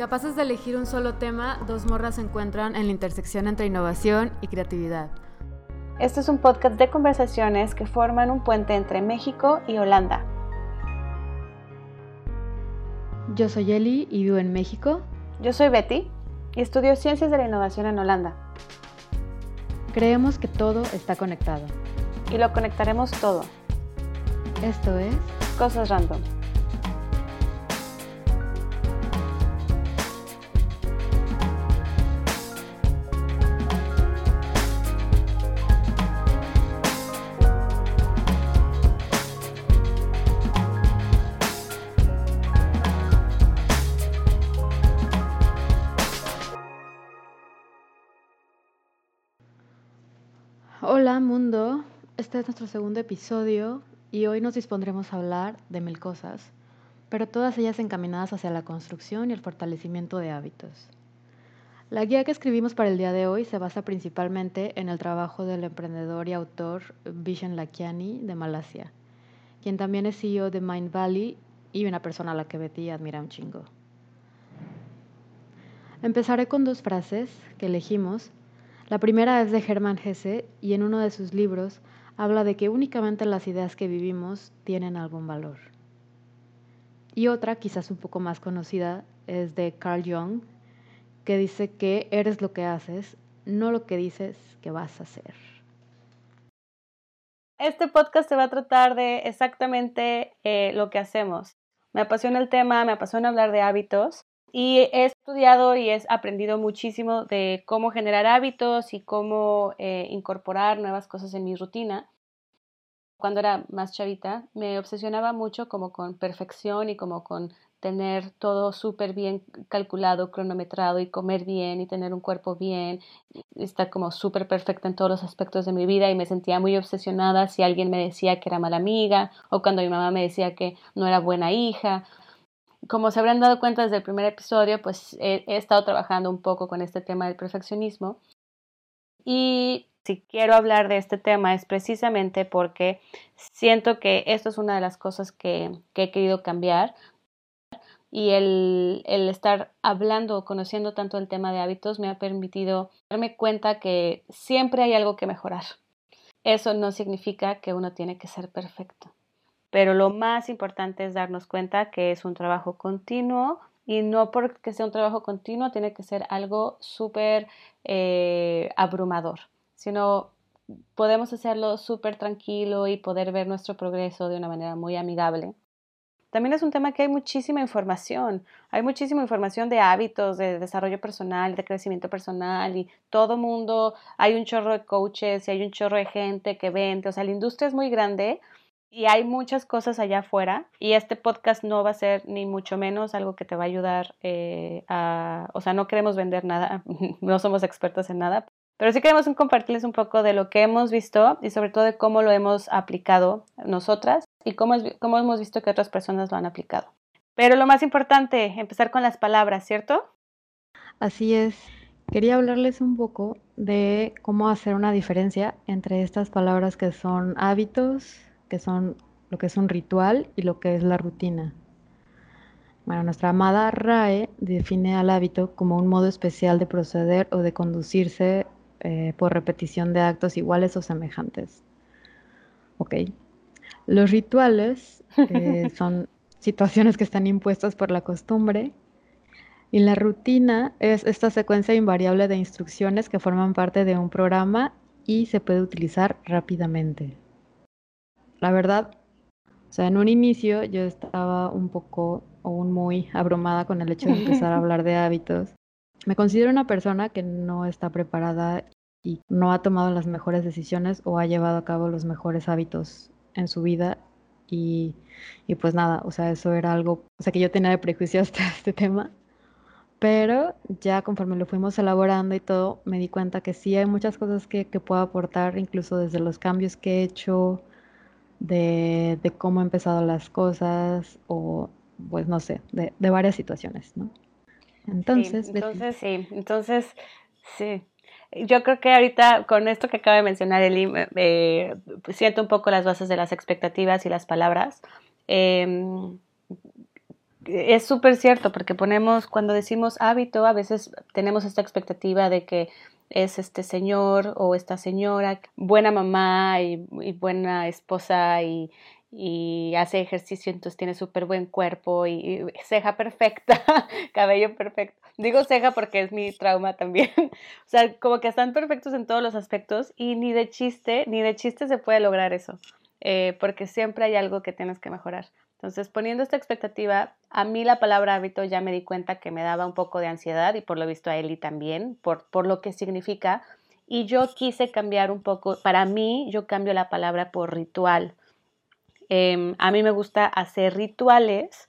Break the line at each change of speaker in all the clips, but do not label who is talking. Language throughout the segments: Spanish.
Incapaces de elegir un solo tema, dos morras se encuentran en la intersección entre innovación y creatividad.
Este es un podcast de conversaciones que forman un puente entre México y Holanda.
Yo soy Eli y vivo en México.
Yo soy Betty y estudio Ciencias de la Innovación en Holanda.
Creemos que todo está conectado.
Y lo conectaremos todo.
Esto es
Cosas Random.
Mundo, este es nuestro segundo episodio y hoy nos dispondremos a hablar de mil cosas, pero todas ellas encaminadas hacia la construcción y el fortalecimiento de hábitos. La guía que escribimos para el día de hoy se basa principalmente en el trabajo del emprendedor y autor Vishen Lakiani de Malasia, quien también es CEO de Mind Valley y una persona a la que Betty admira un chingo. Empezaré con dos frases que elegimos la primera es de Hermann Hesse y en uno de sus libros habla de que únicamente las ideas que vivimos tienen algún valor. Y otra, quizás un poco más conocida, es de Carl Jung, que dice que eres lo que haces, no lo que dices que vas a hacer.
Este podcast se va a tratar de exactamente eh, lo que hacemos. Me apasiona el tema, me apasiona hablar de hábitos y he estudiado y he aprendido muchísimo de cómo generar hábitos y cómo eh, incorporar nuevas cosas en mi rutina. Cuando era más chavita, me obsesionaba mucho como con perfección y como con tener todo súper bien calculado, cronometrado y comer bien y tener un cuerpo bien, estar como súper perfecta en todos los aspectos de mi vida y me sentía muy obsesionada si alguien me decía que era mala amiga o cuando mi mamá me decía que no era buena hija como se habrán dado cuenta desde el primer episodio, pues he, estado trabajando un poco con este tema del perfeccionismo. Y si quiero hablar de este tema es precisamente porque siento que esto es una de las cosas que, he querido cambiar. Y el, el estar hablando o conociendo tanto el tema de hábitos me ha permitido darme cuenta que siempre hay algo que mejorar. Eso no significa que uno tiene que ser perfecto pero lo más importante es darnos cuenta que es un trabajo continuo y no porque sea un trabajo continuo tiene que ser algo súper eh, abrumador, sino podemos hacerlo súper tranquilo y poder ver nuestro progreso de una manera muy amigable. También es un tema que hay muchísima información, hay muchísima información de hábitos, de desarrollo personal, de crecimiento personal y todo mundo, hay un chorro de coaches y hay un chorro de gente que vende, o sea, la industria es muy grande y hay muchas cosas allá afuera y este podcast no va a ser ni mucho menos algo que te va a ayudar eh, a, o sea, no queremos vender nada, no somos expertos en nada, pero sí queremos compartirles un poco de lo que hemos visto y sobre todo de cómo lo hemos aplicado nosotras y cómo, cómo hemos visto que otras personas lo han aplicado. Pero lo más importante, empezar con las palabras, ¿cierto?
Así es. Quería hablarles un poco de cómo hacer una diferencia entre estas palabras que son hábitos, que son lo que es un ritual y lo que es la rutina. Bueno, nuestra amada RAE define al hábito como un modo especial de proceder o de conducirse eh, por repetición de actos iguales o semejantes. Ok. Los rituales eh, son situaciones que están impuestas por la costumbre y la rutina es esta secuencia invariable de instrucciones que forman parte de un programa y se puede utilizar rápidamente. La verdad, o sea, en un inicio yo estaba un poco o muy abrumada con el hecho de empezar a hablar de hábitos. Me considero una persona que no está preparada y no ha tomado las mejores decisiones o ha llevado a cabo los mejores hábitos en su vida y, y pues nada, o sea, eso era algo, o sea, que yo tenía de prejuicio hasta este tema. Pero ya conforme lo fuimos elaborando y todo, me di cuenta que sí hay muchas cosas que, que puedo aportar, incluso desde los cambios que he hecho, de, de cómo han empezado las cosas o, pues no sé, de, de varias situaciones, ¿no?
Entonces, sí, entonces sí, entonces sí. Yo creo que ahorita con esto que acaba de mencionar Eli, eh, siento un poco las bases de las expectativas y las palabras. Eh, es súper cierto, porque ponemos, cuando decimos hábito, a veces tenemos esta expectativa de que es este señor o esta señora, buena mamá y, buena esposa y, hace ejercicio, entonces tiene súper buen cuerpo y, ceja perfecta, cabello perfecto. Digo ceja porque es mi trauma también. o sea, como que están perfectos en todos los aspectos y ni de chiste, ni de chiste se puede lograr eso, eh, porque siempre hay algo que tienes que mejorar. Entonces, poniendo esta expectativa, a mí la palabra hábito ya me di cuenta que me daba un poco de ansiedad y por lo visto a Eli también, por, por lo que significa. Y yo quise cambiar un poco, para mí yo cambio la palabra por ritual. Em, a mí me gusta hacer rituales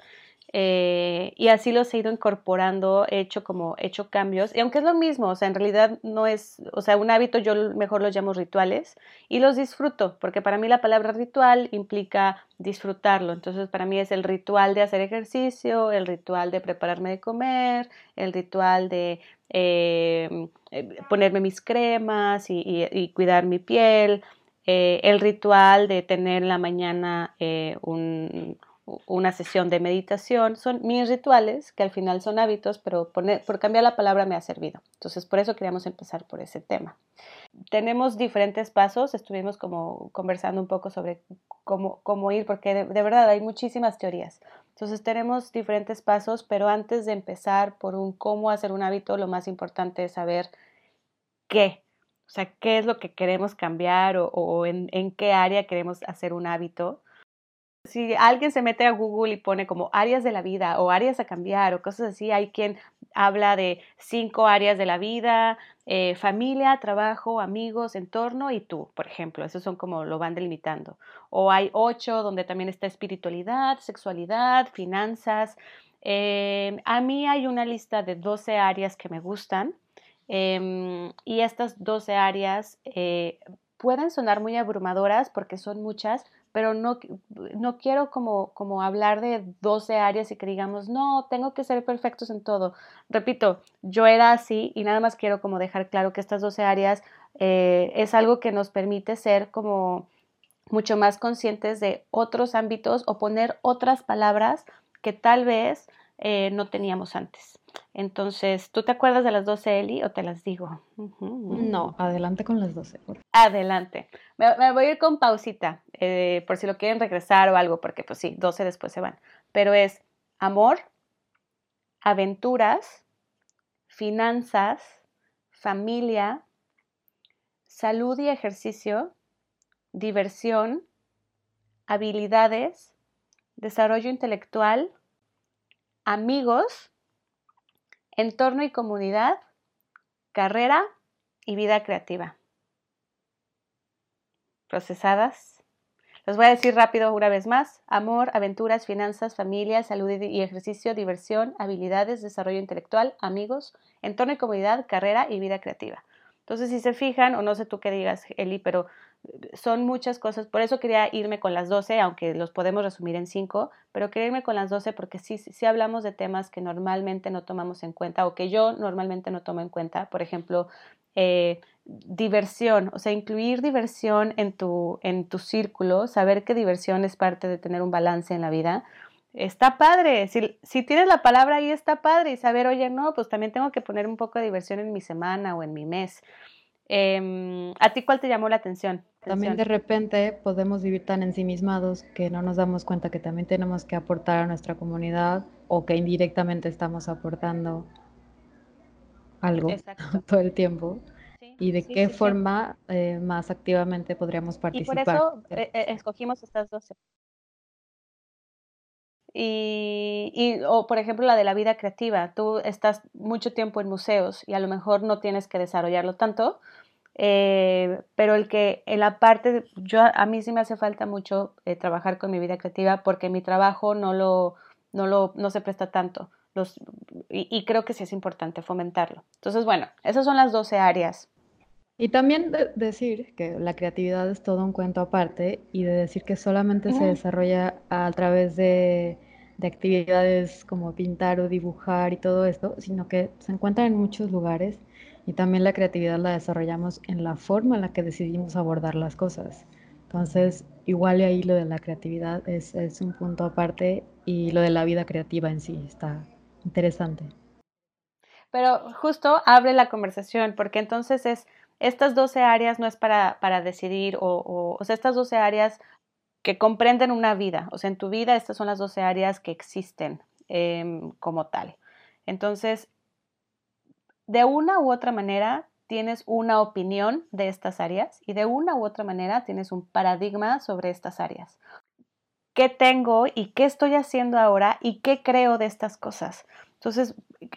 eh, y así los he ido incorporando, he hecho como, he hecho cambios, y aunque es lo mismo, o sea, en realidad no es, o sea, un hábito yo mejor los llamo rituales y los disfruto, porque para mí la palabra ritual implica disfrutarlo, entonces para mí es el ritual de hacer ejercicio, el ritual de prepararme de comer, el ritual de em, eh, ponerme mis cremas y, cuidar mi piel, eh, el ritual de tener en la mañana un una sesión de meditación, son mis rituales, que al final son hábitos, pero por cambiar la palabra me ha servido. Entonces, por eso queríamos empezar por ese tema. Tenemos diferentes pasos, estuvimos como conversando un poco sobre cómo, cómo ir, porque de, verdad hay muchísimas teorías. Entonces, tenemos diferentes pasos, pero antes de empezar por un cómo hacer un hábito, lo más importante es saber qué, o sea, qué es lo que queremos cambiar o, en qué área queremos hacer un hábito si alguien se mete a Google y pone como áreas de la vida o áreas a cambiar o cosas así, hay quien habla de cinco áreas de la vida, eh, familia, trabajo, amigos, entorno y tú, por ejemplo. Esos son como lo van delimitando. O hay ocho donde también está espiritualidad, sexualidad, finanzas. Em, a mí hay una lista de 12 áreas que me gustan em, y estas 12 áreas eh, pueden sonar muy abrumadoras porque son muchas, pero no, no quiero como, como hablar de 12 áreas y que digamos, no, tengo que ser perfectos en todo. Repito, yo era así y nada más quiero como dejar claro que estas 12 áreas eh, es algo que nos permite ser como mucho más conscientes de otros ámbitos o poner otras palabras que tal vez eh, no teníamos antes. Entonces, ¿tú te acuerdas de las 12, Eli, o te las digo?
No, adelante con las 12.
Adelante. Me, voy a ir con pausita, eh, por si lo quieren regresar o algo, porque pues sí, 12 después se van. Pero es amor, aventuras, finanzas, familia, salud y ejercicio, diversión, habilidades, desarrollo intelectual, amigos, entorno y comunidad, carrera y vida creativa. Procesadas. Los voy a decir rápido una vez más. Amor, aventuras, finanzas, familia, salud y ejercicio, diversión, habilidades, desarrollo intelectual, amigos, entorno y comunidad, carrera y vida creativa. Entonces, si se fijan, o no sé tú qué digas, Eli, pero son muchas cosas, por eso quería irme con las 12, aunque los podemos resumir en 5, pero quería irme con las 12 porque sí, hablamos de temas que normalmente no tomamos en cuenta o que yo normalmente no tomo en cuenta, por ejemplo, eh, diversión, o sea, incluir diversión en tu, en tu círculo, saber que diversión es parte de tener un balance en la vida. Está padre, si, si tienes la palabra ahí está padre y saber, oye, no, pues también tengo que poner un poco de diversión en mi semana o en mi mes. Em, ¿A ti cuál te llamó la atención?
También de repente podemos vivir tan ensimismados que no nos damos cuenta que también tenemos que aportar a nuestra comunidad o que indirectamente estamos aportando algo todo el tiempo. y de qué forma eh, más activamente podríamos participar.
Y por eso eh, eh, escogimos estas dos. Y, y, o por ejemplo la de la vida creativa, tú estás mucho tiempo en museos y a lo mejor no tienes que desarrollarlo tanto, eh, pero el que en la parte, yo a mí sí me hace falta mucho eh, trabajar con mi vida creativa porque mi trabajo no lo, no lo, no se presta tanto. Los, y, creo que sí es importante fomentarlo. Entonces, bueno, esas son las 12 áreas.
Y también decir que la creatividad es todo un cuento aparte y de decir que solamente se desarrolla a través de, de actividades como pintar o dibujar y todo esto, sino que se encuentra en muchos lugares y también la creatividad la desarrollamos en la forma en la que decidimos abordar las cosas. Entonces, igual y ahí lo de la creatividad es, un punto aparte y lo de la vida creativa en sí está interesante.
Pero justo abre la conversación, porque entonces es, estas 12 áreas no es para, para decidir, o, o, sea, estas 12 áreas que comprenden una vida, o sea, en tu vida estas son las 12 áreas que existen em, como tal. Entonces, de una u otra manera, tienes una opinión de estas áreas y de una u otra manera tienes un paradigma sobre estas áreas. ¿Qué tengo y qué estoy haciendo ahora y qué creo de estas cosas? Entonces,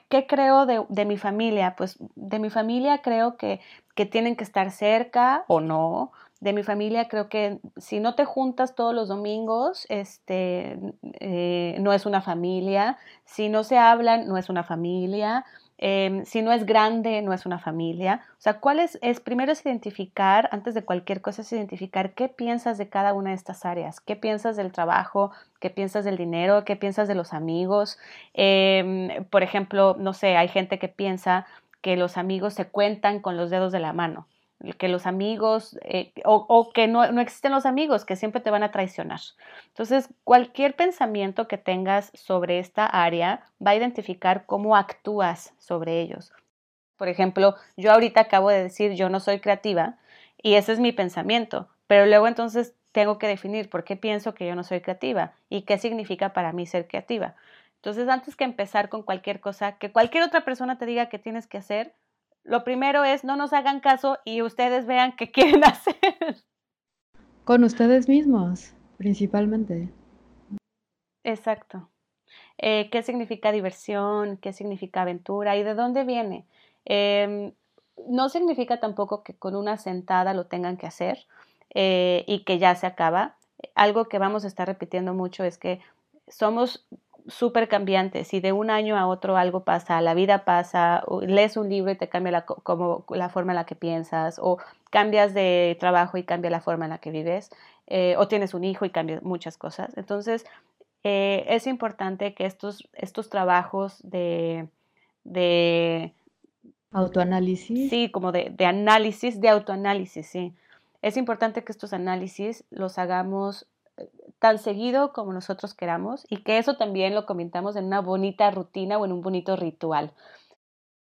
¿qué creo de, mi familia? Pues de mi familia creo que, que tienen que estar cerca o no, de mi familia creo que si no te juntas todos los domingos, este, eh, no es una familia. Si no se hablan, no es una familia. Em, si no es grande, no es una familia. O sea, ¿cuál es, es? Primero es identificar, antes de cualquier cosa, es identificar qué piensas de cada una de estas áreas. ¿Qué piensas del trabajo? ¿Qué piensas del dinero? ¿Qué piensas de los amigos? Em, por ejemplo, no sé, hay gente que piensa que los amigos se cuentan con los dedos de la mano que los amigos eh, o, que no, no, existen los amigos, que siempre te van a traicionar. Entonces, cualquier pensamiento que tengas sobre esta área va a identificar cómo actúas sobre ellos. Por ejemplo, yo ahorita acabo de decir yo no soy creativa y ese es mi pensamiento, pero luego entonces tengo que definir por qué pienso que yo no soy creativa y qué significa para mí ser creativa. Entonces, antes que empezar con cualquier cosa que cualquier otra persona te diga que tienes que hacer, lo primero es no nos hagan caso y ustedes vean qué quieren hacer.
Con ustedes mismos, principalmente.
Exacto. Eh, ¿Qué significa diversión? ¿Qué significa aventura? ¿Y de dónde viene? Em, no significa tampoco que con una sentada lo tengan que hacer eh, y que ya se acaba. Algo que vamos a estar repitiendo mucho es que somos súper cambiantes y de un año a otro algo pasa, la vida pasa, lees un libro y te cambia la, como, la forma en la que piensas, o cambias de trabajo y cambia la forma en la que vives, eh, o tienes un hijo y cambia muchas cosas. Entonces, eh, es importante que estos, estos trabajos de, de
autoanálisis.
Sí, como de, de análisis, de autoanálisis, sí. Es importante que estos análisis los hagamos tan seguido como nosotros queramos y que eso también lo comentamos en una bonita rutina o en un bonito ritual.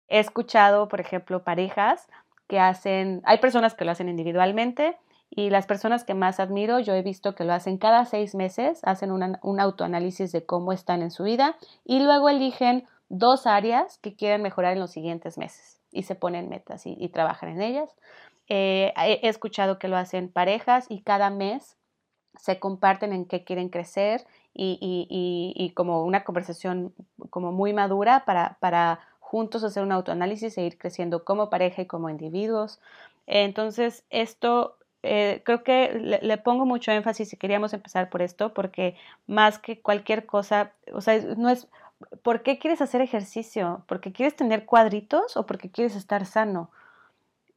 He escuchado, por ejemplo, parejas que hacen, hay personas que lo hacen individualmente y las personas que más admiro, yo he visto que lo hacen cada seis meses, hacen un autoanálisis de cómo están en su vida y luego eligen dos áreas que quieren mejorar en los siguientes meses y se ponen metas y, trabajan en ellas. Eh, he escuchado que lo hacen parejas y cada mes se comparten en qué quieren crecer y, como una conversación como muy madura para, para juntos hacer un autoanálisis e ir creciendo como pareja y como individuos. Entonces, esto eh, creo que le, pongo mucho énfasis y queríamos empezar por esto, porque más que cualquier cosa, o sea, no es, ¿por qué quieres hacer ejercicio? ¿Porque quieres tener cuadritos o porque quieres estar sano?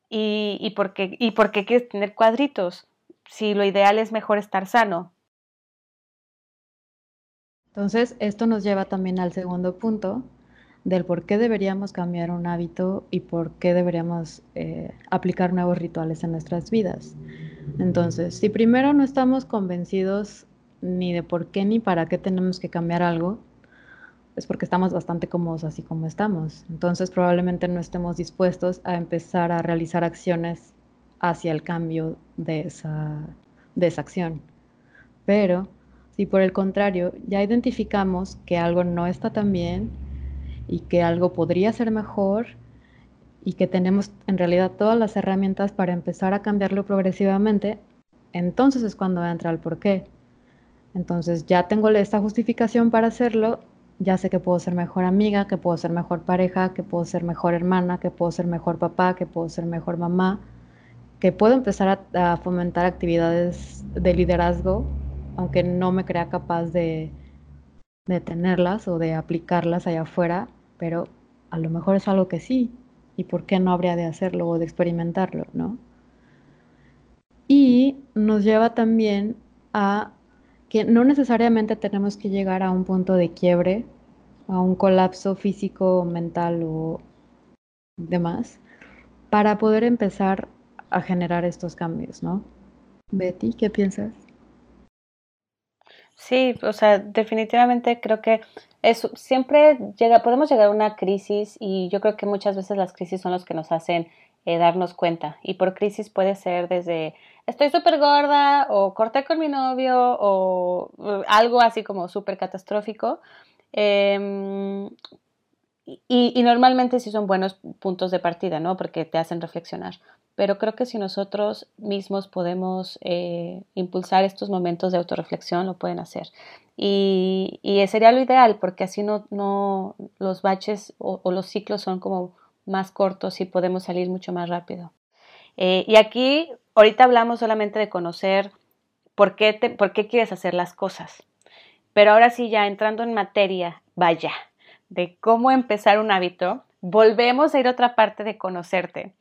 Y, y, porque, y porque quieres tener cuadritos si lo ideal es mejor estar sano.
Entonces, esto nos lleva también al segundo punto del por qué deberíamos cambiar un hábito y por qué deberíamos eh, aplicar nuevos rituales en nuestras vidas. Entonces, si primero no estamos convencidos ni de por qué ni para qué tenemos que cambiar algo, es porque estamos bastante cómodos así como estamos. Entonces, probablemente no estemos dispuestos a empezar a realizar acciones hacia el cambio de esa, de esa acción. Pero si por el contrario ya identificamos que algo no está tan bien y que algo podría ser mejor y que tenemos en realidad todas las herramientas para empezar a cambiarlo progresivamente, entonces es cuando entra el por qué. Entonces ya tengo esta justificación para hacerlo, ya sé que puedo ser mejor amiga, que puedo ser mejor pareja, que puedo ser mejor hermana, que puedo ser mejor papá, que puedo ser mejor mamá, que puedo empezar a, fomentar actividades de liderazgo, aunque no me crea capaz de, de tenerlas o de aplicarlas allá afuera, pero a lo mejor es algo que sí, y por qué no habría de hacerlo o de experimentarlo, ¿no? Y nos lleva también a que no necesariamente tenemos que llegar a un punto de quiebre, a un colapso físico, mental o demás, para poder empezar a generar estos cambios, ¿no? Betty, ¿qué piensas?
Sí, o sea, definitivamente creo que es, siempre llega, podemos llegar a una crisis y yo creo que muchas veces las crisis son los que nos hacen eh, darnos cuenta. Y por crisis puede ser desde estoy súper gorda o corté con mi novio o algo así como súper catastrófico. Em, y, normalmente sí son buenos puntos de partida, ¿no? Porque te hacen reflexionar. Pero creo que si nosotros mismos podemos eh, impulsar estos momentos de autorreflexión, lo pueden hacer. Y, sería lo ideal, porque así no los baches o, los ciclos son como más cortos y podemos salir mucho más rápido. Eh, y aquí, ahorita hablamos solamente de conocer por qué, te, por qué quieres hacer las cosas. Pero ahora sí, ya entrando en materia, vaya, de cómo empezar un hábito, volvemos a ir a otra parte de conocerte.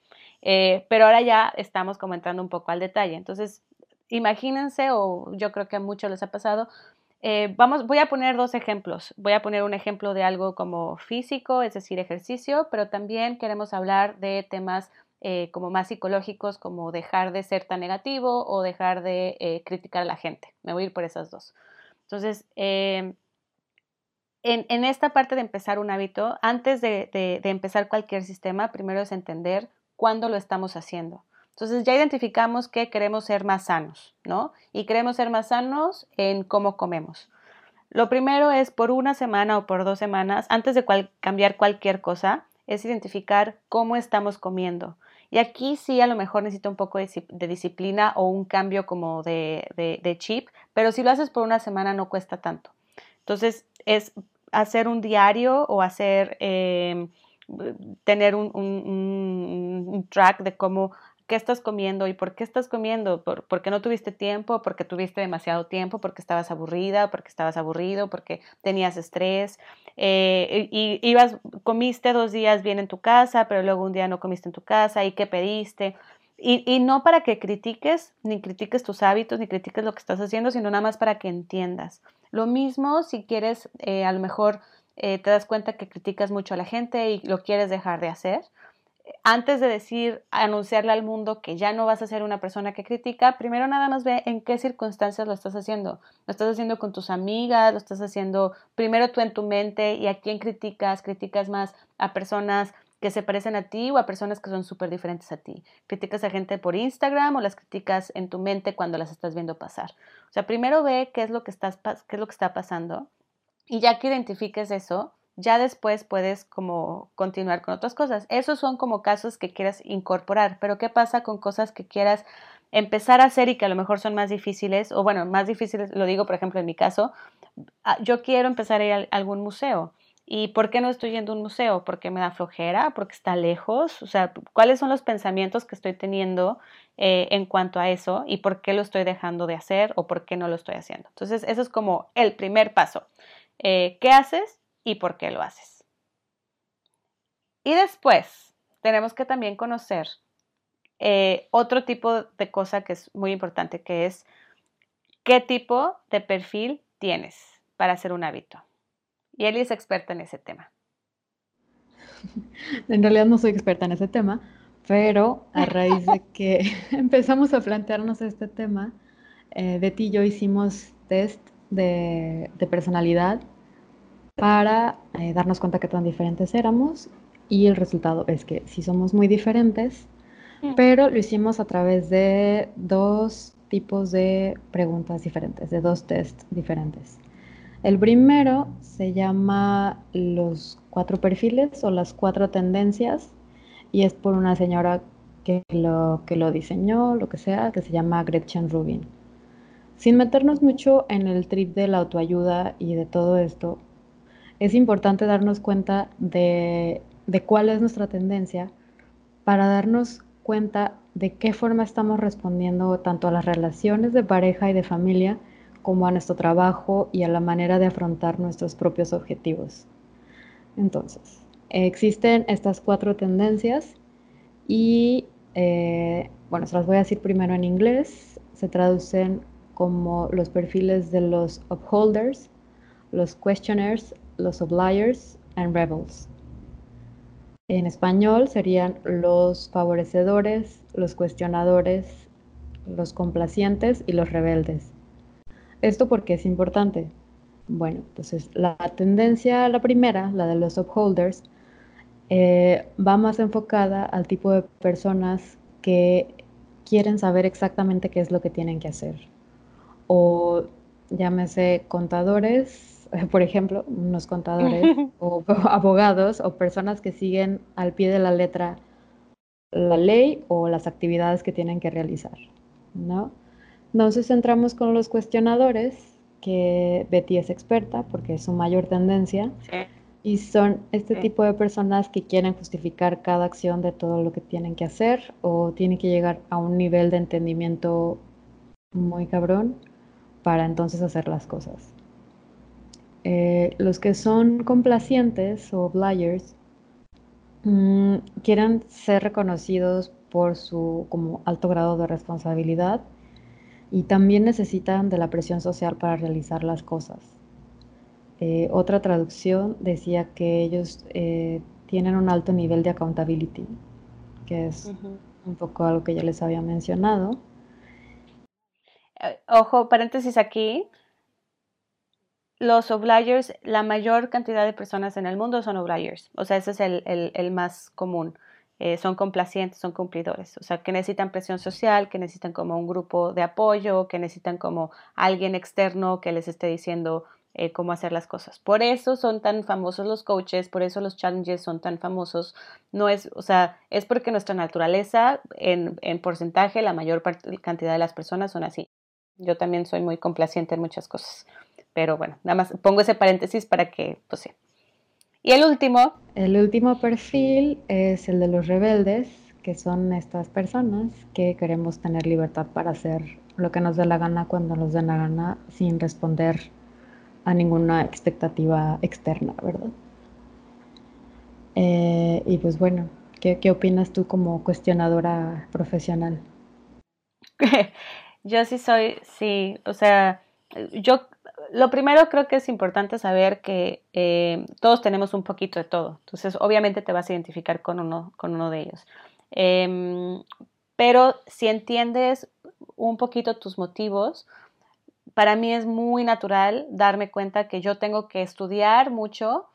Eh, pero ahora ya estamos como entrando un poco al detalle. Entonces, imagínense, o yo creo que a muchos les ha pasado, eh, vamos, voy a poner dos ejemplos. Voy a poner un ejemplo de algo como físico, es decir, ejercicio, pero también queremos hablar de temas eh, como más psicológicos, como dejar de ser tan negativo o dejar de criticar a la gente. Me voy a ir por esas dos. Entonces, en, esta parte de empezar un hábito, antes de empezar cualquier sistema, primero es entender cuándo lo estamos haciendo. Entonces ya identificamos que queremos ser más sanos, ¿no? Y queremos ser más sanos en cómo comemos. Lo primero es por una semana o por dos semanas, antes de cambiar cualquier cosa, es identificar cómo estamos comiendo. Y aquí sí a lo mejor necesita un poco de, disciplina o un cambio como de, chip, pero si lo haces por una semana no cuesta tanto. Entonces es hacer un diario o hacer em, tener un, track de cómo qué estás comiendo y por qué estás comiendo, por, porque no tuviste tiempo, porque tuviste demasiado tiempo, porque estabas aburrida, porque estabas aburrido, porque tenías estrés, eh, y ibas, comiste dos días bien en tu casa, pero luego un día no comiste en tu casa, y qué pediste. Y, no para que critiques, ni critiques tus hábitos, ni critiques lo que estás haciendo, sino nada más para que entiendas. Lo mismo si quieres eh, a lo mejor eh, te das cuenta que criticas mucho a la gente y lo quieres dejar de hacer. Antes de decir, anunciarle al mundo que ya no vas a ser una persona que critica, primero nada más ve en qué circunstancias lo estás haciendo. Lo estás haciendo con tus amigas, lo estás haciendo primero tú en tu mente y a quién criticas. Criticas más a personas que se parecen a ti o a personas que son súper diferentes a ti. Criticas a gente por Instagram o las criticas en tu mente cuando las estás viendo pasar. O sea, primero ve qué es lo que, estás, qué es lo que está pasando y ya que identifiques eso, ya después puedes como continuar con otras cosas. Esos son como casos que quieras incorporar, pero ¿qué pasa con cosas que quieras empezar a hacer y que a lo mejor son más difíciles? O bueno, más difíciles, lo digo por ejemplo en mi caso, ah, yo quiero empezar a ir a algún museo. ¿Y por qué no estoy yendo a un museo? ¿Porque me da flojera? ¿Porque está lejos? O sea, ¿cuáles son los pensamientos que estoy teniendo eh, en cuanto a eso? ¿Y por qué lo estoy dejando de hacer o por qué no lo estoy haciendo? Entonces, eso es como el primer paso. Eh, qué haces y por qué lo haces. Y después tenemos que también conocer eh, otro tipo de cosa que es muy importante, que es qué tipo de perfil tienes para hacer un hábito. Y Eli es experta en ese tema.
En realidad no soy experta en ese tema, pero a raíz de que empezamos a plantearnos este tema, eh, Betty y yo hicimos test de personalidad para eh, darnos cuenta que tan diferentes éramos y el resultado es que sí somos muy diferentes, mm. pero lo hicimos a través de dos tipos de preguntas diferentes, de dos tests diferentes. El primero se llama los cuatro perfiles o las cuatro tendencias y es por una señora que lo, que lo diseñó, lo que sea, que se llama Gretchen Rubin. Sin meternos mucho en el trip de la autoayuda y de todo esto, es importante darnos cuenta de, cuál es nuestra tendencia para darnos cuenta de qué forma estamos respondiendo tanto a las relaciones de pareja y de familia como a nuestro trabajo y a la manera de afrontar nuestros propios objetivos. Entonces, existen estas cuatro tendencias y, eh, bueno, se las voy a decir primero en inglés. Se traducen como los perfiles de los upholders, los questioners, los obligers and rebels. En español serían los favorecedores, los cuestionadores los complacientes y los rebeldes. ¿Esto porque es importante? Bueno, entonces la tendencia, la primera, la de los upholders, eh, va más enfocada al tipo de personas que quieren saber exactamente qué es lo que tienen que hacer. O llámese contadores, por ejemplo, unos contadores, o abogados, o personas que siguen al pie de la letra la ley o las actividades que tienen que realizar, ¿no? Entonces entramos con los cuestionadores, que Betty es experta porque es su mayor tendencia, y son este tipo de personas que quieren justificar cada acción de todo lo que tienen que hacer o tienen que llegar a un nivel de entendimiento muy cabrón para entonces hacer las cosas. Eh, los que son complacientes o obligers mm, quieren ser reconocidos por su como alto grado de responsabilidad y también necesitan de la presión social para realizar las cosas. Eh, otra traducción decía que ellos eh, tienen un alto nivel de accountability, que es un poco algo que ya les había mencionado.
Eh, ojo, paréntesis aquí. Los obligers, la mayor cantidad de personas en el mundo son obligers. O sea, ese es el, más común. Eh, son complacientes, son cumplidores. O sea, que necesitan presión social, que necesitan como un grupo de apoyo, que necesitan como alguien externo que les esté diciendo eh, cómo hacer las cosas. Por eso son tan famosos los coaches, por eso los challenges son tan famosos. No es, o sea, es porque nuestra naturaleza, en, en porcentaje, la mayor cantidad de las personas son así. Yo también soy muy complaciente en muchas cosas. Pero bueno, nada más pongo ese paréntesis para que, pues sí. Y el último.
El último perfil es el de los rebeldes, que son estas personas que queremos tener libertad para hacer lo que nos dé la gana cuando nos dé la gana sin responder a ninguna expectativa externa, ¿verdad? Eh, y pues bueno, ¿qué, ¿qué opinas tú como cuestionadora profesional?
Yo sí soy, sí, o sea, yo lo primero creo que es importante saber que eh, todos tenemos un poquito de todo. Entonces, obviamente te vas a identificar con uno, con uno de ellos. Em, pero si entiendes un poquito tus motivos, para mí es muy natural darme cuenta que yo tengo que estudiar mucho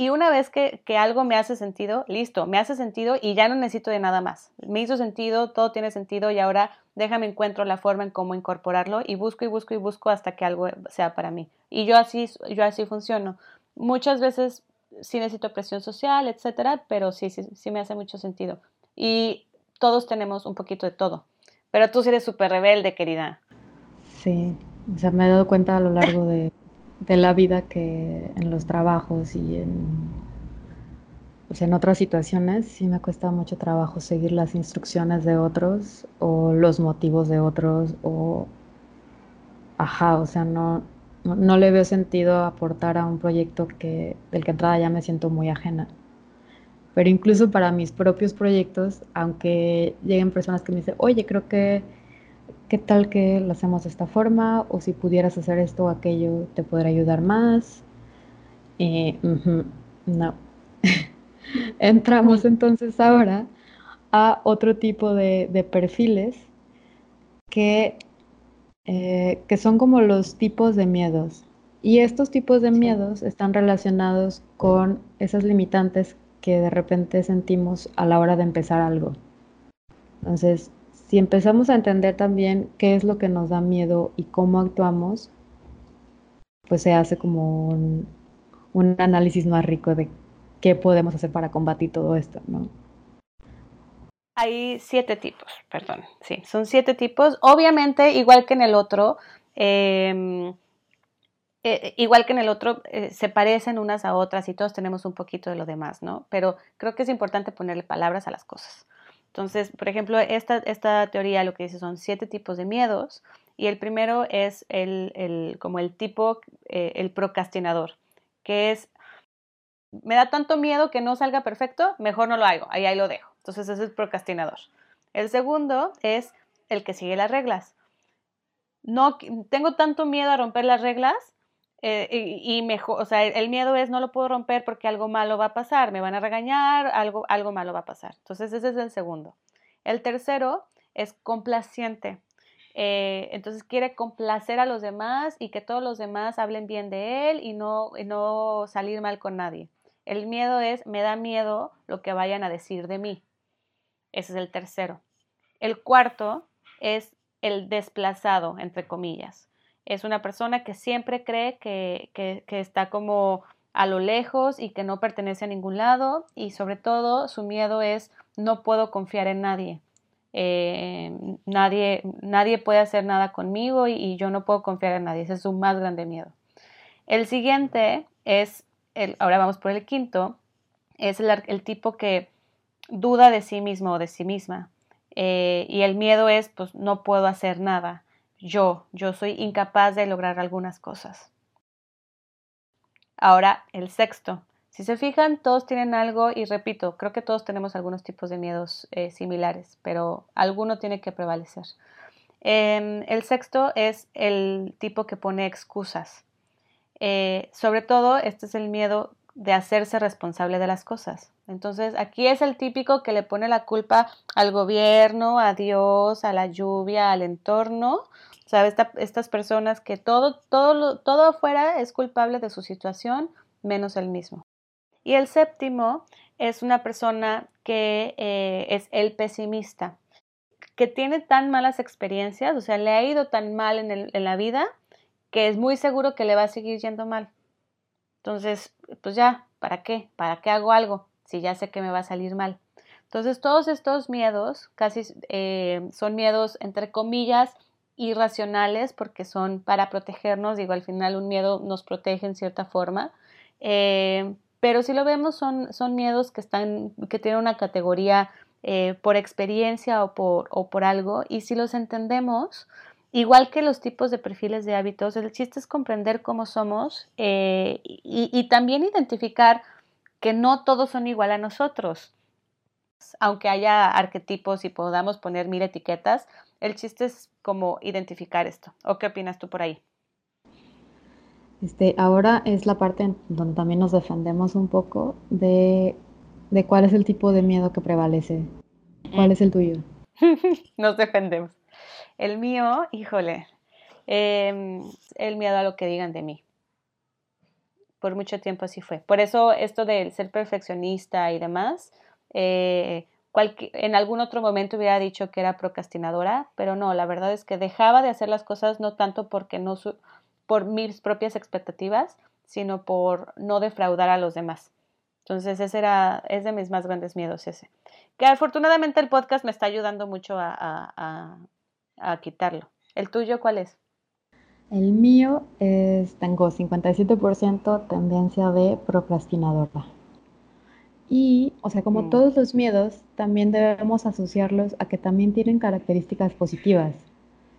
y una vez que, algo me hace sentido, listo, me hace sentido y ya no necesito de nada más. Me hizo sentido, todo tiene sentido y ahora déjame encuentro la forma en cómo incorporarlo y busco y busco y busco hasta que algo sea para mí. Y yo así, yo así funciono. Muchas veces sí necesito presión social, etcétera, pero sí, sí, sí me hace mucho sentido. Y todos tenemos un poquito de todo. Pero tú sí eres súper rebelde, querida.
Sí, o sea, me he dado cuenta a lo largo de de la vida que en los trabajos y en, pues en otras situaciones sí me cuesta mucho trabajo seguir las instrucciones de otros o los motivos de otros o ajá, o sea, no, no, le veo sentido aportar a un proyecto que, del que entrada ya me siento muy ajena. Pero incluso para mis propios proyectos, aunque lleguen personas que me dicen, oye, creo que ¿qué tal que lo hacemos de esta forma? O si pudieras hacer esto o aquello, te podrá ayudar más. Eh, no. Entramos entonces ahora a otro tipo de, perfiles que, eh, que son como los tipos de miedos. Y estos tipos de miedos están relacionados con esas limitantes que de repente sentimos a la hora de empezar algo. Entonces, si empezamos a entender también qué es lo que nos da miedo y cómo actuamos, pues se hace como un, análisis más rico de qué podemos hacer para combatir todo esto, ¿no?
Hay siete tipos, perdón, sí, son siete tipos. Obviamente, igual que en el otro, em, eh, igual que en el otro, eh, se parecen unas a otras y todos tenemos un poquito de lo demás, ¿no? Pero creo que es importante ponerle palabras a las cosas. Entonces, por ejemplo, esta, esta teoría lo que dice son siete tipos de miedos y el primero es el, como el tipo, eh, el procrastinador, que es, me da tanto miedo que no salga perfecto, mejor no lo hago, ahí, ahí lo dejo. Entonces, es el procrastinador. El segundo es el que sigue las reglas. No, tengo tanto miedo a romper las reglas eh, y, mejor, o sea, el miedo es no lo puedo romper porque algo malo va a pasar, me van a regañar, algo, algo malo va a pasar. Entonces ese es el segundo. El tercero es complaciente. eh, entonces quiere complacer a los demás y que todos los demás hablen bien de él y no, y no salir mal con nadie. El miedo es, me da miedo lo que vayan a decir de mí. Ese es el tercero. El cuarto es el desplazado, entre comillas. Es una persona que siempre cree que, que, está como a lo lejos y que no pertenece a ningún lado y sobre todo su miedo es no puedo confiar en nadie. Eh, nadie, nadie puede hacer nada conmigo y, yo no puedo confiar en nadie. Ese es su más grande miedo. El siguiente es, el, ahora vamos por el quinto, es el, tipo que duda de sí mismo o de sí misma. Eh, y el miedo es, pues no puedo hacer nada. Yo, yo soy incapaz de lograr algunas cosas. Ahora, el sexto. Si se fijan, todos tienen algo y repito, creo que todos tenemos algunos tipos de miedos eh, similares, pero alguno tiene que prevalecer. Em, el sexto es el tipo que pone excusas. Eh, sobre todo, este es el miedo de hacerse responsable de las cosas. Entonces, aquí es el típico que le pone la culpa al gobierno, a Dios, a la lluvia, al entorno. ¿Sabe? estas personas que todo, todo, todo afuera es culpable de su situación, menos él mismo. Y el séptimo es una persona que eh, es el pesimista, que tiene tan malas experiencias, o sea, le ha ido tan mal en, en la vida, que es muy seguro que le va a seguir yendo mal. Entonces, pues ya, ¿para qué? ¿Para qué hago algo si ya sé que me va a salir mal? Entonces, todos estos miedos casi eh, son miedos, entre comillas, irracionales porque son para protegernos. Digo, al final un miedo nos protege en cierta forma. Eh, pero si lo vemos, son, son miedos que, están, que tienen una categoría eh, por experiencia o por, o por algo. Y si los entendemos, Igual que los tipos de perfiles de hábitos, el chiste es comprender cómo somos y, también identificar que no todos son igual a nosotros. Aunque haya arquetipos y podamos poner mil etiquetas, el chiste es como identificar esto. ¿O qué opinas tú por ahí?
Este, ahora es la parte donde también nos defendemos un poco de, de cuál es el tipo de miedo que prevalece. ¿Cuál es el tuyo?
nos defendemos. El mío, híjole, em, el miedo a lo que digan de mí. Por mucho tiempo así fue. Por eso esto del ser perfeccionista y demás, eh, en algún otro momento hubiera dicho que era procrastinadora, pero no, la verdad es que dejaba de hacer las cosas no tanto porque no por mis propias expectativas, sino por no defraudar a los demás. Entonces, ese era, es de mis más grandes miedos ese. Que afortunadamente el podcast me está ayudando mucho a, a quitarlo. ¿El tuyo cuál es?
El mío es, tengo 57% tendencia de procrastinadora. Y, o sea, como mm. todos los miedos, también debemos asociarlos a que también tienen características positivas.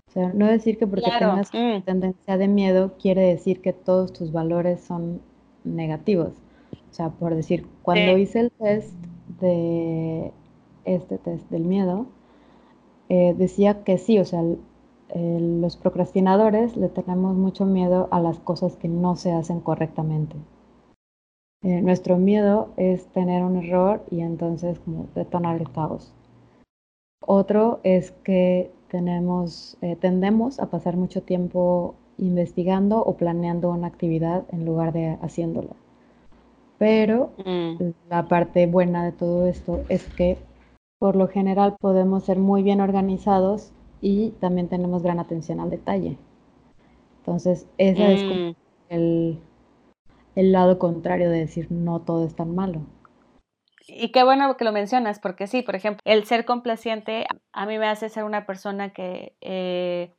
O sea, no decir que porque tengas mm. tendencia de miedo quiere decir que todos tus valores son negativos. O sea, por decir, cuando hice el test de este test del miedo, eh, decía que sí, o sea, los procrastinadores le tenemos mucho miedo a las cosas que no se hacen correctamente. Eh, nuestro miedo es tener un error y entonces como detonar el caos. Otro es que tenemos, eh, tendemos a pasar mucho tiempo investigando o planeando una actividad en lugar de haciéndola. Pero mm. la parte buena de todo esto es que por lo general podemos ser muy bien organizados y también tenemos gran atención al detalle. Entonces, ese es mm. el, el lado contrario de decir no todo es tan malo.
Y qué bueno que lo mencionas, porque sí, por ejemplo, el ser complaciente a mí me hace ser una persona que eh,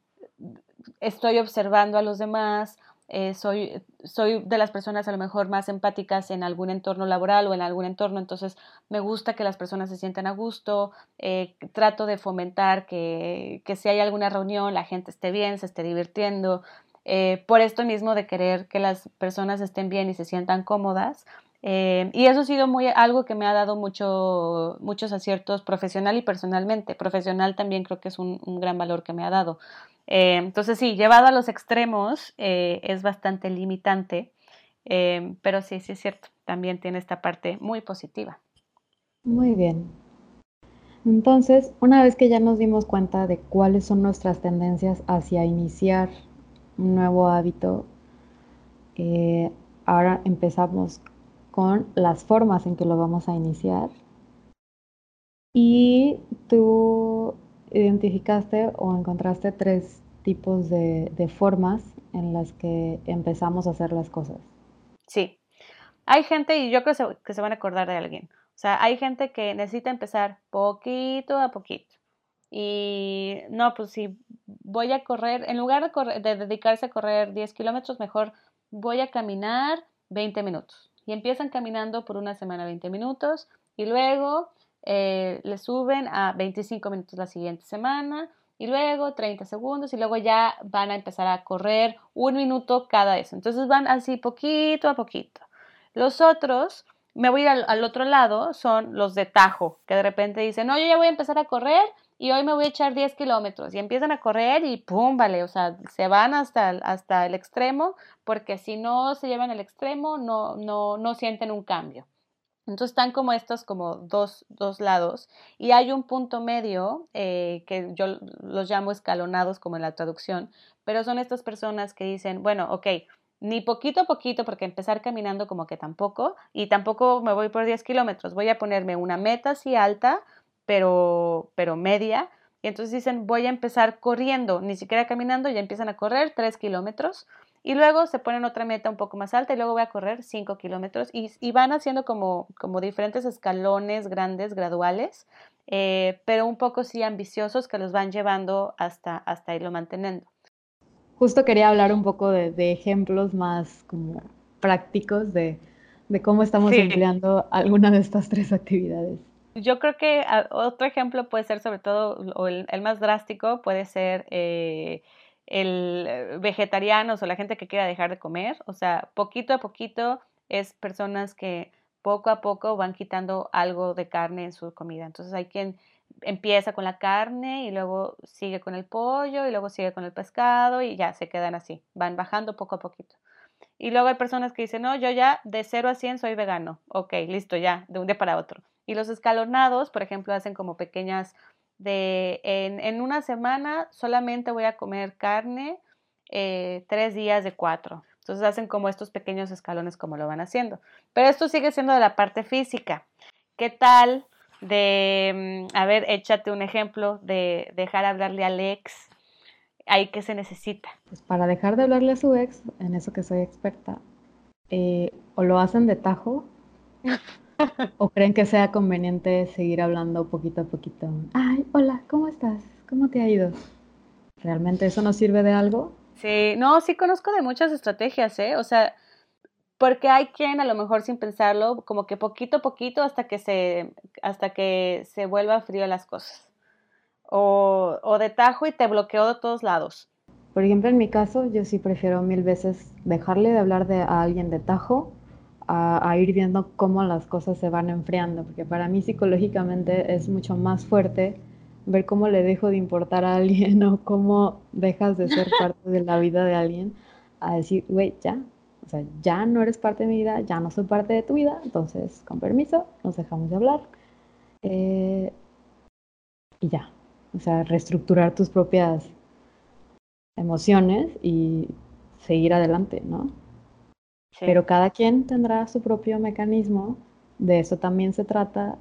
estoy observando a los demás, eh, soy, soy de las personas a lo mejor más empáticas en algún entorno laboral o en algún entorno, entonces me gusta que las personas se sientan a gusto, eh, trato de fomentar que, que, si hay alguna reunión la gente esté bien, se esté divirtiendo, eh, por esto mismo de querer que las personas estén bien y se sientan cómodas. Y eso ha sido muy, algo que me ha dado mucho, muchos aciertos profesional y personalmente. Profesional también creo que es un, gran valor que me ha dado. Eh, entonces sí, llevado a los extremos eh, es bastante limitante, eh, pero sí, sí es cierto, también tiene esta parte muy positiva.
Muy bien. Entonces, una vez que ya nos dimos cuenta de cuáles son nuestras tendencias hacia iniciar un nuevo hábito, eh, ahora empezamos con las formas en que lo vamos a iniciar. Y tú identificaste o encontraste tres tipos de, de formas en las que empezamos a hacer las cosas.
Sí. Hay gente, y yo creo que se van a acordar de alguien, o sea, hay gente que necesita empezar poquito a poquito. Y no, pues si voy a correr, en lugar de, dedicarse a correr 10 kilómetros, mejor voy a caminar 20 minutos. Y empiezan caminando por una semana 20 minutos y luego eh, le suben a 25 minutos la siguiente semana y luego 30 segundos y luego ya van a empezar a correr un minuto cada eso. Entonces van así poquito a poquito. Los otros, me voy a ir al, otro lado, son los de tajo, que de repente dicen, no, yo ya voy a empezar a correr y hoy me voy a echar 10 kilómetros y empiezan a correr y pum, vale, o sea, se van hasta, hasta el extremo porque si no se llevan al extremo no, no, no sienten un cambio. Entonces están como estos como dos, dos lados y hay un punto medio eh, que yo los llamo escalonados como en la traducción, pero son estas personas que dicen, bueno, ok, ni poquito a poquito porque empezar caminando como que tampoco y tampoco me voy por 10 kilómetros, voy a ponerme una meta así alta, pero, pero media y entonces dicen, voy a empezar corriendo, ni siquiera caminando, ya empiezan a correr 3 kilómetros y luego se ponen otra meta un poco más alta y luego voy a correr 5 kilómetros y, van haciendo como, como diferentes escalones grandes, graduales, eh, pero un poco sí ambiciosos que los van llevando hasta, hasta irlo manteniendo.
Justo quería hablar un poco de, ejemplos más como prácticos de, cómo estamos empleando alguna de estas tres actividades.
Yo creo que otro ejemplo puede ser sobre todo, o el, más drástico puede ser... Eh, el vegetarianos o la gente que quiera dejar de comer. O sea, poquito a poquito es personas que poco a poco van quitando algo de carne en su comida. Entonces hay quien empieza con la carne y luego sigue con el pollo y luego sigue con el pescado y ya se quedan así, van bajando poco a poquito. Y luego hay personas que dicen, no, yo ya de 0 a 100 soy vegano. Ok, listo, ya, de un día para otro. Y los escalonados, por ejemplo, hacen como pequeñas de en, una semana solamente voy a comer carne eh, tres días de cuatro. Entonces hacen como estos pequeños escalones como lo van haciendo. Pero esto sigue siendo de la parte física. ¿Qué tal de, mm, a ver, échate un ejemplo de dejar hablarle al ex? ¿Ahí qué se necesita?
Pues para dejar de hablarle a su ex, en eso que soy experta, eh, o lo hacen de tajo ¿O creen que sea conveniente seguir hablando poquito a poquito? Ay, hola, ¿cómo estás? ¿Cómo te ha ido? ¿Realmente eso nos sirve de algo?
Sí, no, sí conozco de muchas estrategias, ¿eh? O sea, porque hay quien a lo mejor sin pensarlo, como que poquito a poquito hasta que se, hasta que se vuelva frío las cosas. O, o de tajo y te bloqueo de todos lados.
Por ejemplo, en mi caso, yo sí prefiero mil veces dejarle de hablar de, a alguien de tajo a, ir viendo cómo las cosas se van enfriando, porque para mí psicológicamente es mucho más fuerte ver cómo le dejo de importar a alguien o cómo dejas de ser parte de la vida de alguien, a decir, güey, ya, o sea, ya no eres parte de mi vida, ya no soy parte de tu vida, entonces, con permiso, nos dejamos de hablar. Eh, y ya, o sea, reestructurar tus propias emociones y seguir adelante, ¿no? Pero cada quien tendrá su propio mecanismo, de eso también se trata.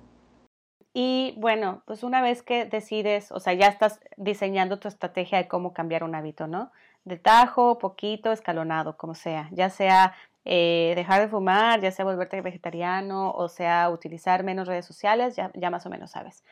Y bueno, pues una vez que decides, o sea, ya estás diseñando tu estrategia de cómo cambiar un hábito, ¿no? De tajo, poquito, escalonado, como sea, ya sea eh, dejar de fumar, ya sea volverte vegetariano, o sea, utilizar menos redes sociales, ya, ya más o menos sabes.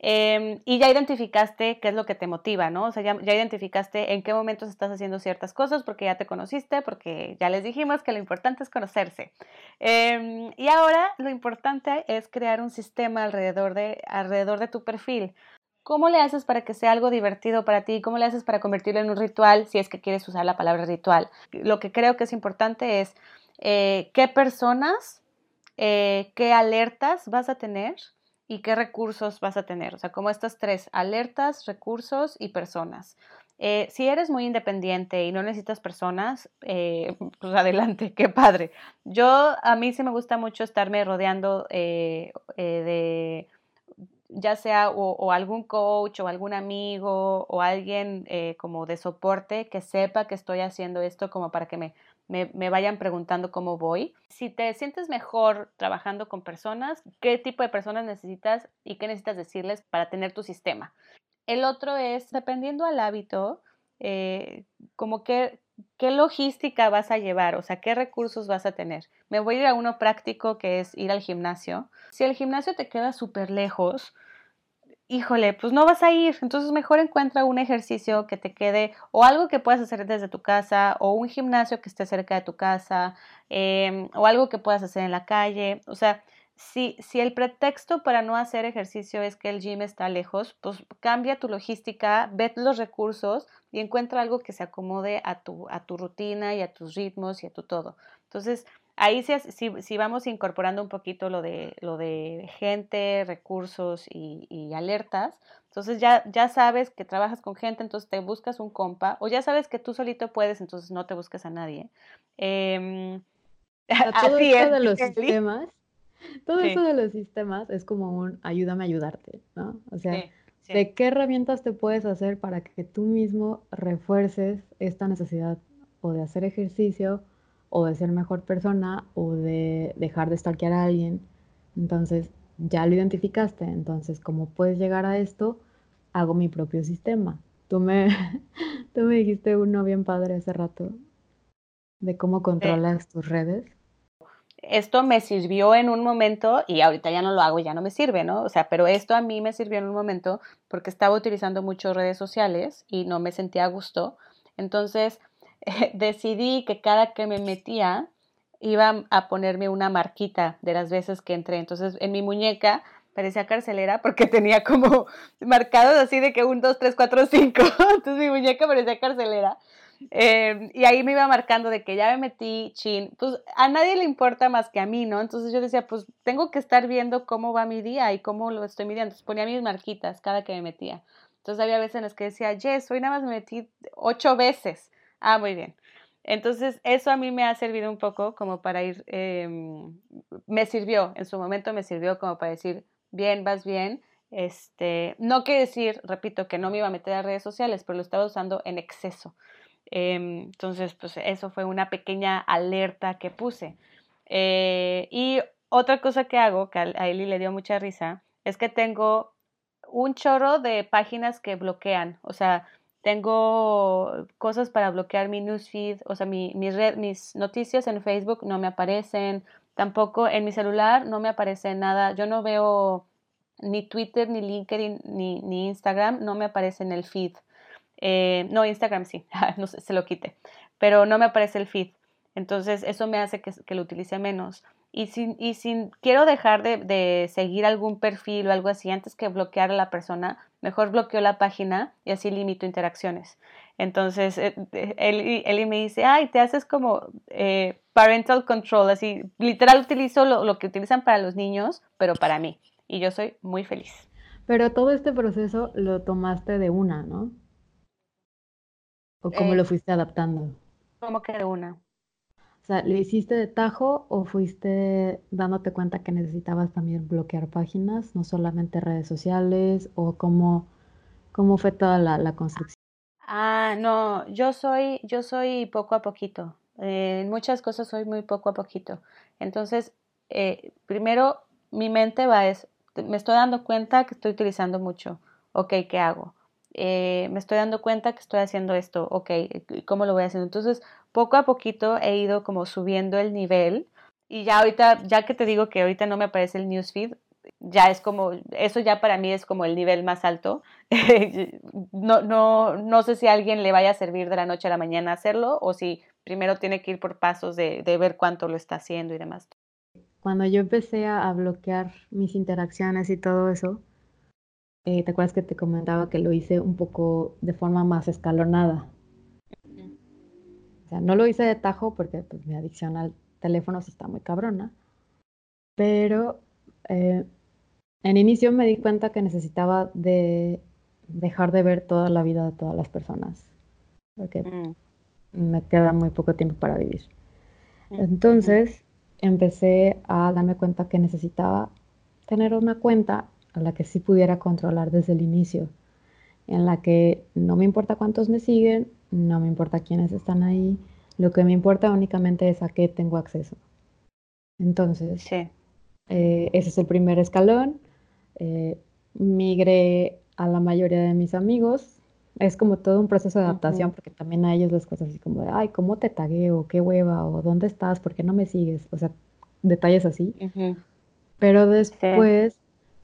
Em, y ya identificaste qué es lo que te motiva, ¿no? O sea, ya, identificaste en qué momentos estás haciendo ciertas cosas porque ya te conociste, porque ya les dijimos que lo importante es conocerse. Em, y ahora lo importante es crear un sistema alrededor de, alrededor de tu perfil. ¿Cómo le haces para que sea algo divertido para ti? ¿Cómo le haces para convertirlo en un ritual si es que quieres usar la palabra ritual? Lo que creo que es importante es eh, qué personas, eh, qué alertas vas a tener y qué recursos vas a tener. O sea, como estas tres, alertas, recursos y personas. Eh, si eres muy independiente y no necesitas personas, eh, pues adelante, qué padre. Yo, a mí sí me gusta mucho estarme rodeando eh, de... ya sea o, algún coach o algún amigo o alguien como de soporte que sepa que estoy haciendo esto como para que me, me, vayan preguntando cómo voy. Si te sientes mejor trabajando con personas, qué tipo de personas necesitas y qué necesitas decirles para tener tu sistema. El otro es, dependiendo al hábito, eh, como que ¿qué logística vas a llevar? O sea, ¿qué recursos vas a tener? Me voy a ir a uno práctico que es ir al gimnasio. Si el gimnasio te queda súper lejos, híjole, pues no vas a ir. Entonces mejor encuentra un ejercicio que te quede o algo que puedas hacer desde tu casa o un gimnasio que esté cerca de tu casa em, o algo que puedas hacer en la calle. O sea, si, si el pretexto para no hacer ejercicio es que el gym está lejos, pues cambia tu logística, ve los recursos y encuentra algo que se acomode a tu, a tu rutina y a tus ritmos y a tu todo. Entonces, ahí si, si, vamos incorporando un poquito lo de, lo de gente, recursos y, alertas, entonces ya, ya sabes que trabajas con gente, entonces te buscas un compa, o ya sabes que tú solito puedes, entonces no te buscas a nadie.
Eh, todo esto de los sistemas, todo eso de los sistemas es como un ayúdame a ayudarte, ¿no? O sea, ¿de qué herramientas te puedes hacer para que tú mismo refuerces esta necesidad o de hacer ejercicio o de ser mejor persona o de dejar de stalkear a alguien. Entonces, ya lo identificaste. Entonces, ¿cómo puedes llegar a esto? Hago mi propio sistema. Tú me, tú me dijiste uno bien padre hace rato de cómo controlas tus redes.
Esto me sirvió en un momento y ahorita ya no lo hago, ya no me sirve, ¿no? O sea, pero esto a mí me sirvió en un momento porque estaba utilizando mucho redes sociales y no me sentía a gusto. Entonces, decidí que cada que me metía iba a ponerme una marquita de las veces que entré. Entonces, en mi muñeca parecía carcelera porque tenía como marcados así de que un, dos, tres, cuatro, cinco. Entonces mi muñeca parecía carcelera. Em, y ahí me iba marcando de que ya me metí chin. Pues a nadie le importa más que a mí, ¿no? Entonces yo decía, pues tengo que estar viendo cómo va mi día y cómo lo estoy midiendo. Entonces ponía mis marquitas cada que me metía. Entonces había veces en las que decía, yes, hoy nada más me metí ocho veces. Ah, muy bien. Entonces, eso a mí me ha servido un poco como para ir, em, me sirvió, en su momento me sirvió como para decir, bien, vas bien. Este, no quiere decir, repito, que no me iba a meter a redes sociales, pero lo estaba usando en exceso. Em, entonces, pues eso fue una pequeña alerta que puse. Eh, y otra cosa que hago, que a Eli le dio mucha risa, es que tengo un chorro de páginas que bloquean. O sea, tengo cosas para bloquear mi newsfeed, o sea, mi, mis noticias en Facebook no me aparecen, tampoco en mi celular no me aparece nada, yo no veo ni Twitter, ni LinkedIn, ni, ni Instagram, no me aparece en el feed. Eh, no, Instagram sí, se lo quite, pero no me aparece el feed. Entonces eso me hace que, lo utilice menos. Y si, y si quiero dejar de, seguir algún perfil o algo así antes que bloquear a la persona, mejor bloqueo la página y así limito interacciones. Entonces, eh, él, él, me dice, ay, te haces como eh, parental control, así, literal utilizo lo, lo, que utilizan para los niños, pero para mí. Y yo soy muy feliz.
Pero todo este proceso lo tomaste de una, ¿no? ¿O cómo lo eh, fuiste adaptando?
Como que de una.
O sea, ¿le hiciste de tajo o fuiste dándote cuenta que necesitabas también bloquear páginas, no solamente redes sociales, o cómo, cómo fue toda la, construcción?
Ah, no, yo soy, yo soy poco a poquito. Eh, en muchas cosas soy muy poco a poquito. Entonces, eh, primero mi mente va es, me estoy dando cuenta que estoy utilizando mucho. Ok, ¿qué hago? Eh, me estoy dando cuenta que estoy haciendo esto, ok, ¿cómo lo voy haciendo? Entonces, poco a poquito he ido como subiendo el nivel y ya ahorita, ya que te digo que ahorita no me aparece el newsfeed, ya es como, eso ya para mí es como el nivel más alto. no, no, no sé si a alguien le vaya a servir de la noche a la mañana hacerlo o si primero tiene que ir por pasos de, de ver cuánto lo está haciendo y demás.
Cuando yo empecé a bloquear mis interacciones y todo eso, eh, ¿te acuerdas que te comentaba que lo hice un poco de forma más escalonada? O sea, no lo hice de tajo porque pues, mi adicción al teléfono está muy cabrona, pero eh, en inicio me di cuenta que necesitaba de dejar de ver toda la vida de todas las personas, porque mm. me queda muy poco tiempo para vivir. Entonces empecé a darme cuenta que necesitaba tener una cuenta a la que sí pudiera controlar desde el inicio, en la que no me importa cuántos me siguen, no me importa quiénes están ahí, lo que me importa únicamente es a qué tengo acceso. Entonces, eh, ese es el primer escalón. Eh, migré a la mayoría de mis amigos. Es como todo un proceso de adaptación, porque también a ellos las cosas así como de, ay, ¿cómo te tagueo? ¿Qué hueva? ¿O dónde estás? ¿Por qué no me sigues? O sea, detalles así. Pero después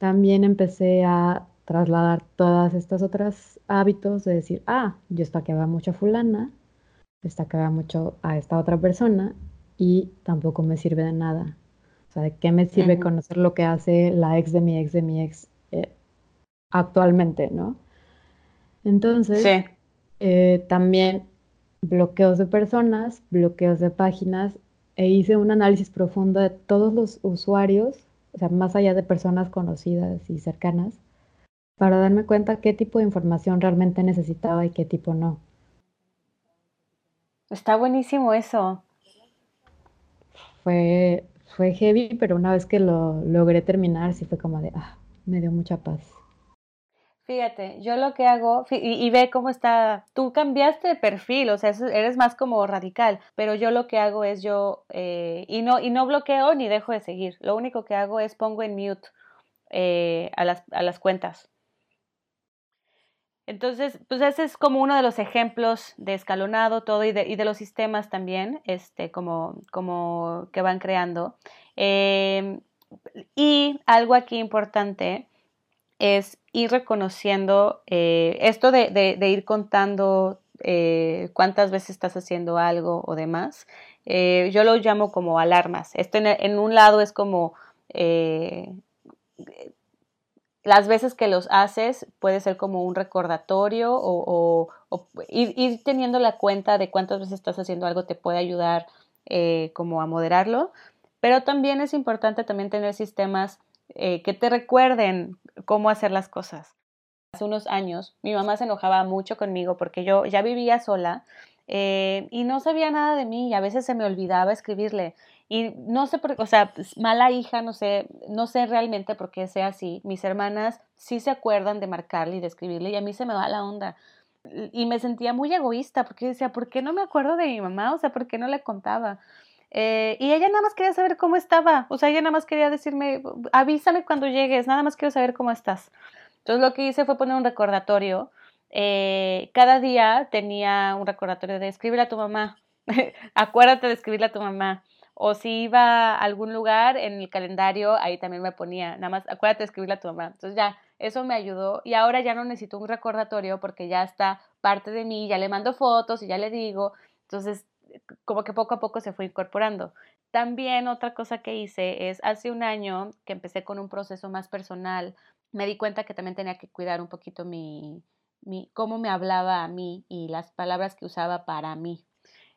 también empecé a trasladar todas estas otras hábitos de decir, ah, yo estaqueaba mucho a fulana, estaqueaba mucho a esta otra persona y tampoco me sirve de nada. O sea, ¿de qué me sirve conocer lo que hace la ex de mi ex de mi ex eh, actualmente, no? Entonces, eh, también bloqueos de personas, bloqueos de páginas, e hice un análisis profundo de todos los usuarios, o sea, más allá de personas conocidas y cercanas, para darme cuenta qué tipo de información realmente necesitaba y qué tipo no.
Está buenísimo eso.
Fue, fue heavy, pero una vez que lo logré terminar, sí fue como de, ah, me dio mucha paz.
Fíjate, yo lo que hago, y, ve cómo está, tú cambiaste de perfil, o sea, eres más como radical, pero yo lo que hago es yo, eh, y, no, y no bloqueo ni dejo de seguir, lo único que hago es pongo en mute eh, a, las, a las cuentas. Entonces, pues ese es como uno de los ejemplos de escalonado todo y de, y de los sistemas también, este, como, como que van creando. Em, y algo aquí importante es ir reconociendo eh, esto de, ir contando eh, cuántas veces estás haciendo algo o demás. Eh, yo lo llamo como alarmas. Esto en, un lado es como las veces que los haces puede ser como un recordatorio o, ir, teniendo la cuenta de cuántas veces estás haciendo algo te puede ayudar como a moderarlo. Pero también es importante también tener sistemas eh, que te recuerden cómo hacer las cosas. Hace unos años mi mamá se enojaba mucho conmigo porque yo ya vivía sola eh, y no sabía nada de mí y a veces se me olvidaba escribirle. Y no sé por qué, o sea, pues, mala hija, no sé, no sé realmente por qué sea así. Mis hermanas sí se acuerdan de marcarle y de escribirle y a mí se me va la onda. Y me sentía muy egoísta porque decía, ¿por qué no me acuerdo de mi mamá? O sea, ¿por qué no le contaba? Eh, y ella nada más quería saber cómo estaba. O sea, ella nada más quería decirme, avísame cuando llegues, nada más quiero saber cómo estás. Entonces lo que hice fue poner un recordatorio. Eh, cada día tenía un recordatorio de escribir a tu mamá. Acuérdate de escribirle a tu mamá. O si iba a algún lugar en el calendario, ahí también me ponía, nada más, acuérdate de escribirle a tu mamá. Entonces ya, eso me ayudó y ahora ya no necesito un recordatorio porque ya está parte de mí, ya le mando fotos y ya le digo. Entonces, como que poco a poco se fue incorporando. También otra cosa que hice es, hace un año que empecé con un proceso más personal, me di cuenta que también tenía que cuidar un poquito mi, mi cómo me hablaba a mí y las palabras que usaba para mí.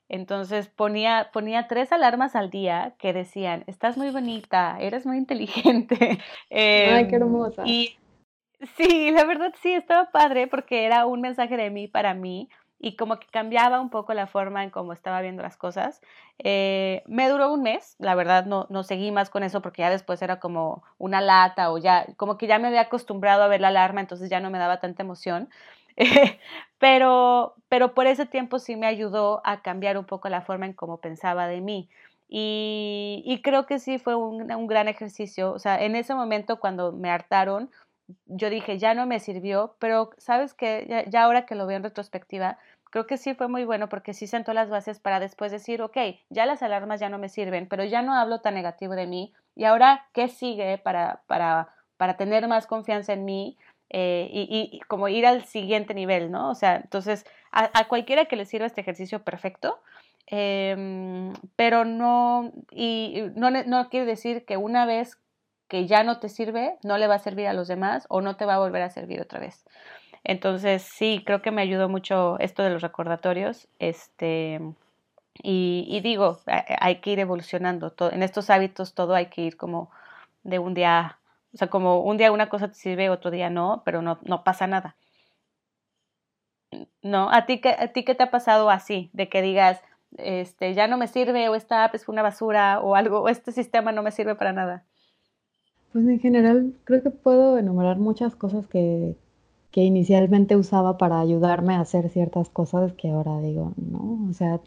Entonces ponía, ponía tres alarmas al día que decían, estás muy bonita, eres muy inteligente.
Ay, qué em, hermosa.
Y sí, la verdad sí, estaba padre porque era un mensaje de mí para mí y como que cambiaba un poco la forma en cómo estaba viendo las cosas. Eh, me duró un mes, la verdad no, no seguí más con eso porque ya después era como una lata o ya, como que ya me había acostumbrado a ver la alarma, entonces ya no me daba tanta emoción. pero, pero por ese tiempo sí me ayudó a cambiar un poco la forma en cómo pensaba de mí. Y, y creo que sí fue un, un, gran ejercicio. O sea, en ese momento cuando me hartaron, yo dije, ya no me sirvió, pero sabes que ya, ahora que lo veo en retrospectiva, creo que sí fue muy bueno porque sí sentó las bases para después decir, ok, ya las alarmas ya no me sirven, pero ya no hablo tan negativo de mí. Y ahora, ¿qué sigue para, para, para tener más confianza en mí? Eh, y, como ir al siguiente nivel, ¿no? O sea, entonces a, cualquiera que le sirva este ejercicio perfecto, em, pero no, y no, no quiere decir que una vez que ya no te sirve, no le va a servir a los demás o no te va a volver a servir otra vez. Entonces, sí, creo que me ayudó mucho esto de los recordatorios. Este, y, digo, hay que ir evolucionando. Todo, en estos hábitos todo hay que ir como de un día o sea, como un día una cosa te sirve, otro día no, pero no, no pasa nada. ¿No? ¿A ti, qué, ¿A ti qué te ha pasado así? De que digas, este, ya no me sirve, o esta app es una basura, o algo, o este sistema no me sirve para nada.
Pues en general creo que puedo enumerar muchas cosas que, que inicialmente usaba para ayudarme a hacer ciertas cosas que ahora digo, no, o sea,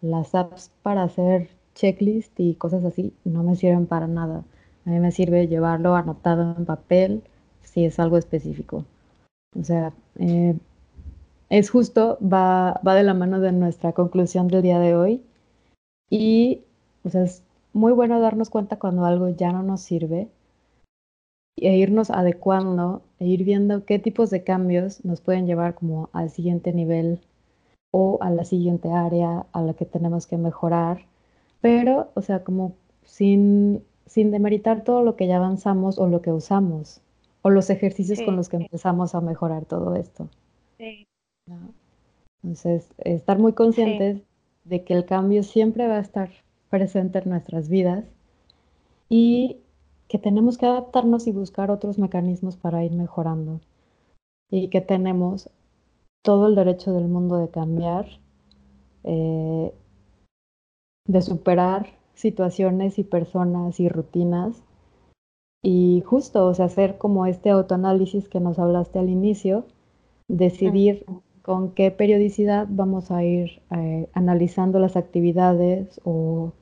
las apps para hacer checklist y cosas así no me sirven para nada. A mí me sirve llevarlo anotado en papel si es algo específico. O sea, eh, es justo, va, va de la mano de nuestra conclusión del día de hoy. Y o sea, es muy bueno darnos cuenta cuando algo ya no nos sirve e irnos adecuando e ir viendo qué tipos de cambios nos pueden llevar como al siguiente nivel o a la siguiente área a la que tenemos que mejorar, pero, o sea, como sin, sin demeritar todo lo que ya avanzamos o lo que usamos o los ejercicios con los que empezamos a mejorar todo esto. Sí. Entonces, estar muy conscientes de que el cambio siempre va a estar presente en nuestras vidas y que tenemos que adaptarnos y buscar otros mecanismos para ir mejorando. Y que tenemos todo el derecho del mundo de cambiar, eh, de superar situaciones y personas y rutinas. Y justo, o sea, hacer como este autoanálisis que nos hablaste al inicio, decidir con qué periodicidad vamos a ir eh, analizando las actividades o,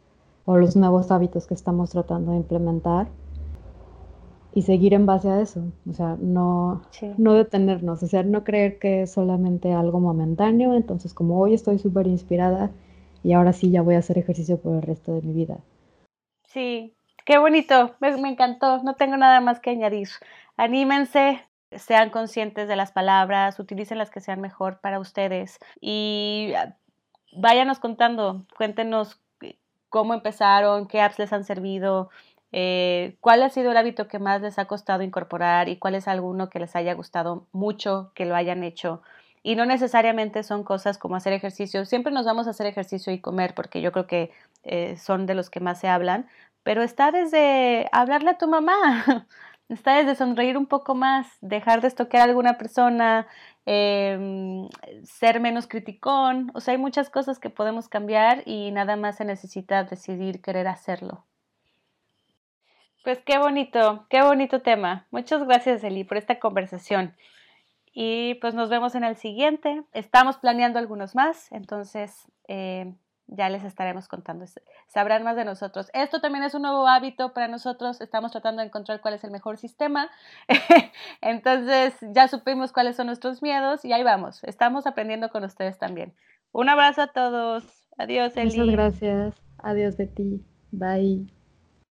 los nuevos hábitos que estamos tratando de implementar y seguir en base a eso, o sea, no, no detenernos, o sea, no creer que es solamente algo momentáneo, entonces como hoy estoy súper inspirada y ahora sí ya voy a hacer ejercicio por el resto de mi vida.
Sí, qué bonito, me, me encantó, no tengo nada más que añadir. Anímense, sean conscientes de las palabras, utilicen las que sean mejor para ustedes y ah, váyanos contando, cuéntenos cómo empezaron, qué apps les han servido, eh, cuál ha sido el hábito que más les ha costado incorporar y cuál es alguno que les haya gustado mucho que lo hayan hecho. Y no necesariamente son cosas como hacer ejercicio. Siempre nos vamos a hacer ejercicio y comer porque yo creo que eh, son de los que más se hablan. Pero está desde hablarle a tu mamá, está desde sonreír un poco más, dejar de estoquear a alguna persona, em, ser menos criticón. O sea, hay muchas cosas que podemos cambiar y nada más se necesita decidir querer hacerlo. Pues qué bonito, qué bonito tema. Muchas gracias, Eli, por esta conversación. Y pues nos vemos en el siguiente. Estamos planeando algunos más, entonces eh, ya les estaremos contando, sabrán más de nosotros. Esto también es un nuevo hábito para nosotros, estamos tratando de encontrar cuál es el mejor sistema, entonces ya supimos cuáles son nuestros miedos y ahí vamos, estamos aprendiendo con ustedes también. Un abrazo a todos, adiós
Eli. Muchas gracias, adiós de ti, bye.